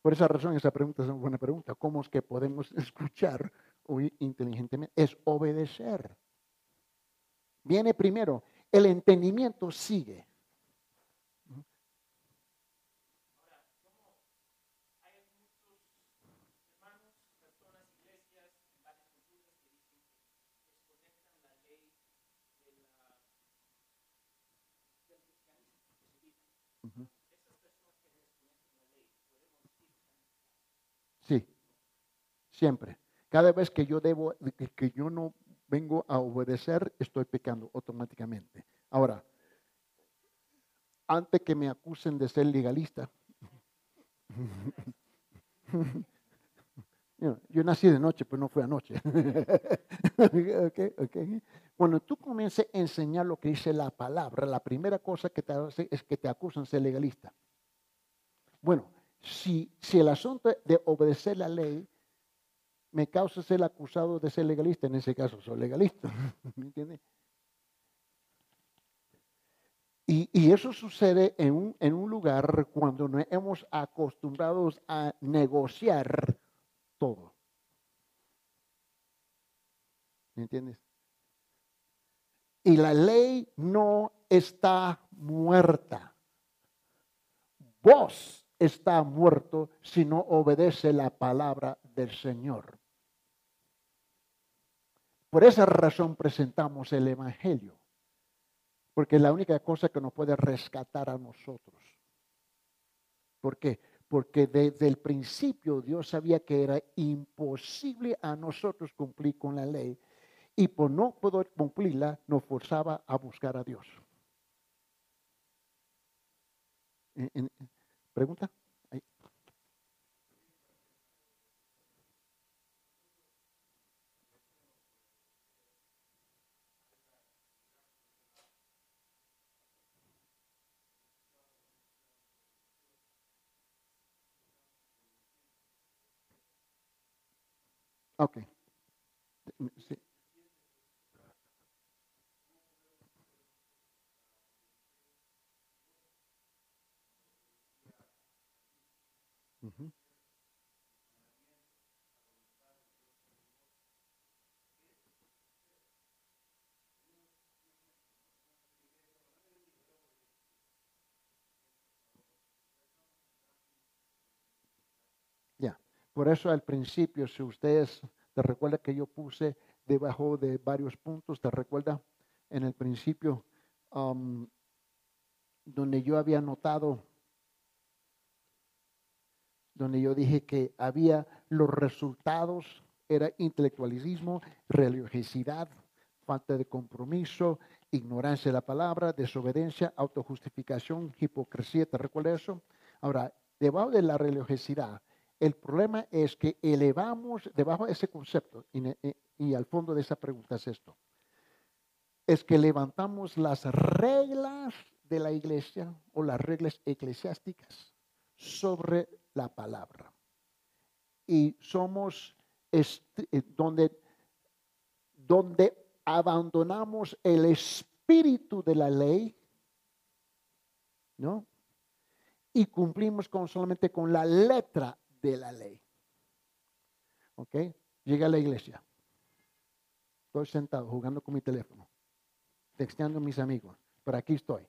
A: Por esa razón, esa pregunta es una buena pregunta. ¿Cómo es que podemos escuchar, oír inteligentemente? Es obedecer. Viene primero. El entendimiento sigue. Sí, siempre. Cada vez que yo debo, que yo no vengo a obedecer, estoy pecando automáticamente. Ahora, antes que me acusen de ser legalista, yo nací de noche, pero no fue anoche. Cuando tú comiences a enseñar lo que dice la palabra, la primera cosa que te hace es que te acusan de ser legalista. Bueno, si, si el asunto de obedecer la ley me causa ser acusado de ser legalista, en ese caso soy legalista. ¿Me entiendes? Y, eso sucede en un, en un lugar cuando nos hemos acostumbrado a negociar todo. ¿Me entiendes? Y la ley no está muerta. Vos está muerto si no obedece la palabra del Señor. Por esa razón presentamos el Evangelio, porque es la única cosa que nos puede rescatar a nosotros. ¿Por qué? Porque desde el principio Dios sabía que era imposible a nosotros cumplir con la ley y por no poder cumplirla nos forzaba a buscar a Dios. ¿Pregunta? Ok. Sí. Ya, por eso al principio, si ustedes te recuerda que yo puse debajo de varios puntos, te recuerda en el principio donde yo había notado donde yo dije que había los resultados, era intelectualismo, religiosidad, falta de compromiso, ignorancia de la palabra, desobediencia, autojustificación, hipocresía, ¿te recuerdas eso? Ahora, debajo de la religiosidad, el problema es que elevamos, debajo de ese concepto, y, y al fondo de esa pregunta es esto, es que levantamos las reglas de la iglesia o las reglas eclesiásticas sobre la palabra. Y somos eh, donde, donde abandonamos el espíritu de la ley, ¿no? Y cumplimos con, solamente con la letra de la ley. ¿Ok? Llegué a la iglesia. Estoy sentado jugando con mi teléfono, texteando a mis amigos, pero aquí estoy,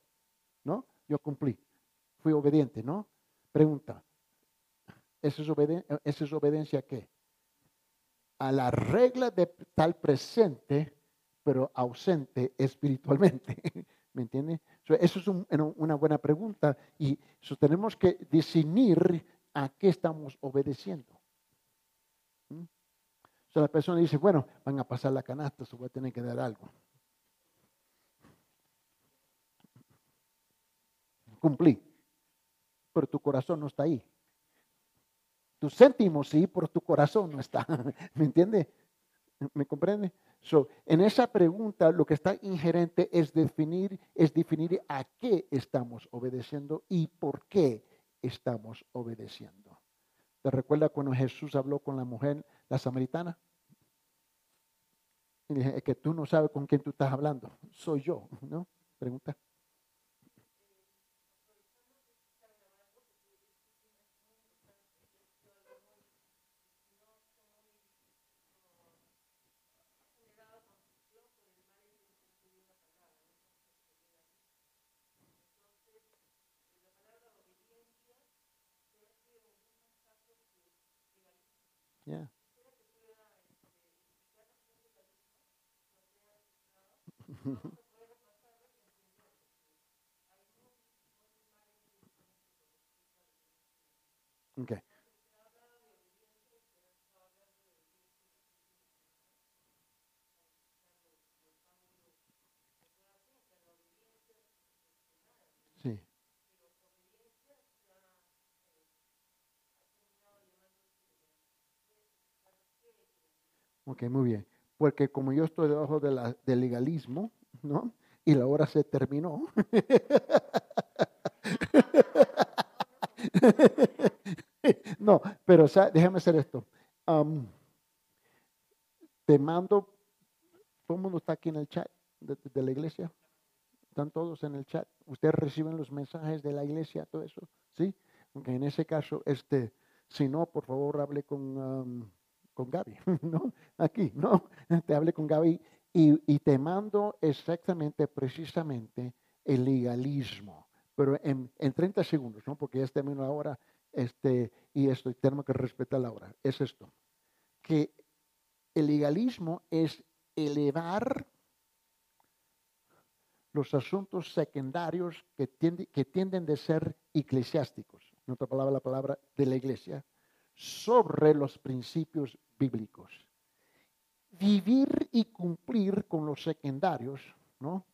A: ¿no? Yo cumplí, fui obediente, ¿no? Pregunta, ¿Esa es, obediencia a qué? A la regla de tal presente, pero ausente espiritualmente. ¿Me entiende? eso es una buena pregunta y tenemos que definir a qué estamos obedeciendo. ¿Mm? la persona dice, bueno, van a pasar la canasta, se voy a tener que dar algo. cumplí, pero tu corazón no está ahí. Tu séptimo sí, pero tu corazón no está. ¿Me entiende? ¿Me comprende? So, en esa pregunta lo que está ingerente es definir, es definir a qué estamos obedeciendo y por qué estamos obedeciendo. ¿Te recuerda cuando Jesús habló con la mujer, la samaritana? Y dije, es que tú no sabes con quién tú estás hablando. Soy yo, ¿no? Pregunta. Yeah. okay. Sí. Ok, muy bien. Porque como yo estoy debajo de la, del legalismo, ¿no? Y la hora se terminó. no, pero déjame hacer esto. te mando, todo el mundo está aquí en el chat de, la iglesia. Están todos en el chat. Ustedes reciben los mensajes de la iglesia, todo eso, ¿sí? Aunque en ese caso, este, si no, por favor, hable con con Gaby, ¿no? Aquí, ¿no? Te hablé con Gaby y, te mando exactamente, precisamente, el legalismo, pero en, 30 segundos, ¿no? Porque ya termino la hora este, y esto, tenemos que respetar la hora. Es esto, que el legalismo es elevar los asuntos secundarios que, que tienden de ser eclesiásticos, en otra palabra, la palabra de la iglesia, sobre los principios bíblicos. Vivir y cumplir con los secundarios, ¿no?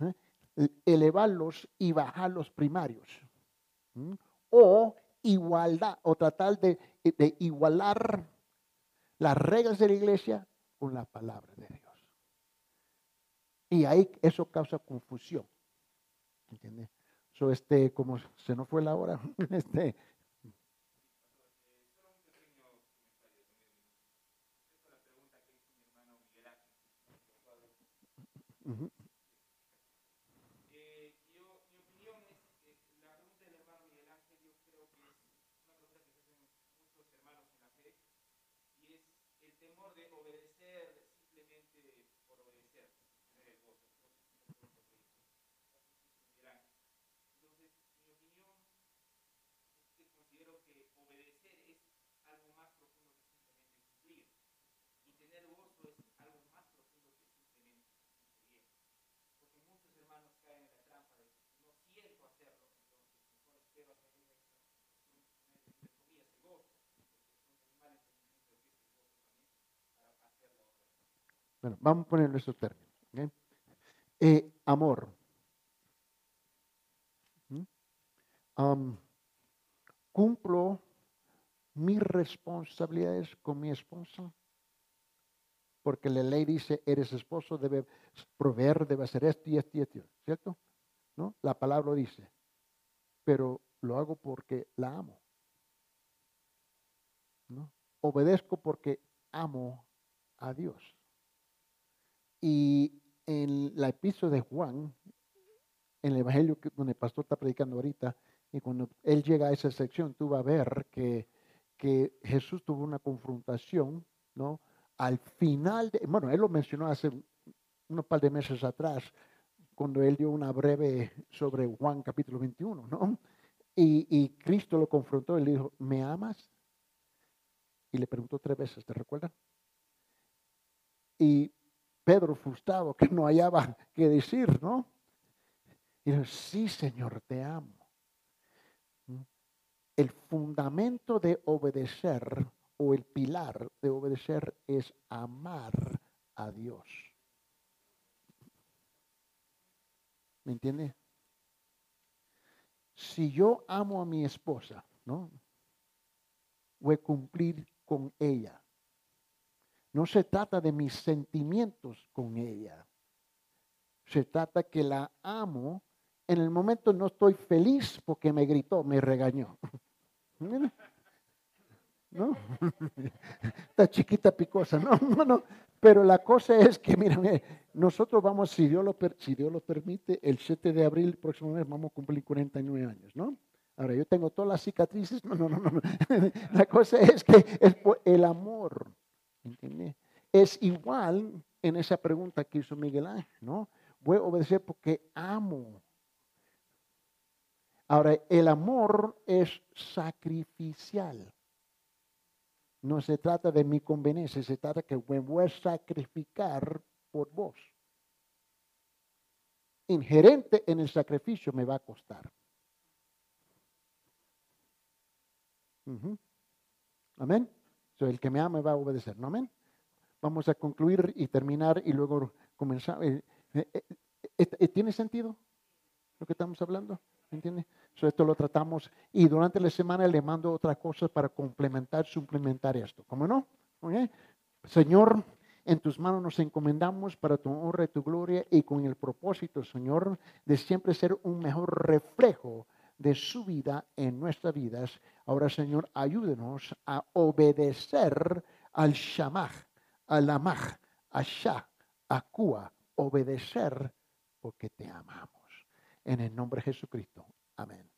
A: ¿Eh? Elevarlos y bajar los primarios. O igualdad, o tratar de, igualar las reglas de la iglesia con la palabra de Dios. Y ahí eso causa confusión. ¿Entiendes? Este, como se nos fue la hora, este,
B: Mi opinión es, que la pregunta del hermano Miguel Ángel, yo creo que es una pregunta que se hacen muchos hermanos en la fe, y es el temor de obedecer simplemente por obedecer, tener el voto. Entonces, mi opinión es que considero que obedecer es algo más profundo que simplemente cumplir, y tener gozo es algo más hermanos caen en la trampa de no siento hacerlo, entonces mejor espero hacer un extra, entre comillas, el gozo, porque son un mal entendimiento de que es el gozo también para hacer la otra.
A: Bueno, vamos a ponerlo esos términos. Eh, amor. ¿Mm? Um, cumplo mis responsabilidades con mi esposa porque la ley dice, eres esposo, debe proveer, debe hacer esto y esto y esto, ¿cierto? ¿No? La palabra dice, pero lo hago porque la amo. ¿no? Obedezco porque amo a Dios. Y en la epístola de Juan, en el Evangelio donde el pastor está predicando ahorita, y cuando él llega a esa sección, tú vas a ver que, que Jesús tuvo una confrontación, ¿no? al final, de, bueno, él lo mencionó hace unos par de meses atrás, cuando él dio una breve sobre Juan capítulo 21, ¿no? Y, Cristo lo confrontó y le dijo, ¿me amas? Y le preguntó tres veces, ¿te recuerdas? Y Pedro, frustrado, que no hallaba qué decir, ¿no? Y dijo, sí, Señor, te amo. El fundamento de obedecer o el pilar de obedecer es amar a Dios. ¿Me entiende? si yo amo a mi esposa, ¿no? Voy a cumplir con ella. No se trata de mis sentimientos con ella. Se trata que la amo. En el momento no estoy feliz porque me gritó, me regañó. ¿No? Está chiquita picosa. No, no, no. Pero la cosa es que, mira, nosotros vamos, si Dios, lo, si Dios lo permite, el 7 de abril, próximo mes, vamos a cumplir 49 años, ¿no? Ahora, yo tengo todas las cicatrices. No, no, no, no. La cosa es que es el amor es igual en esa pregunta que hizo Miguel Ángel, ¿no? Voy a obedecer porque amo. Ahora, el amor es sacrificial. No se trata de mi conveniencia, se trata que me voy a sacrificar por vos. Ingerente en el sacrificio me va a costar. Amén el que me ama va a obedecer. ¿No amén? Vamos a concluir y terminar y luego comenzar. Eh, eh, eh, ¿Tiene sentido lo que estamos hablando? ¿Entiende? esto lo tratamos y durante la semana le mando otra cosa para complementar, suplementar esto. ¿Cómo no? Señor, en tus manos nos encomendamos para tu honra y tu gloria y con el propósito, Señor, de siempre ser un mejor reflejo de su vida en nuestras vidas. Ahora, Señor, ayúdenos a obedecer al Shamach, al Amach, a Shah, a Kua, obedecer porque te amamos. En el nombre de Jesucristo. Amén.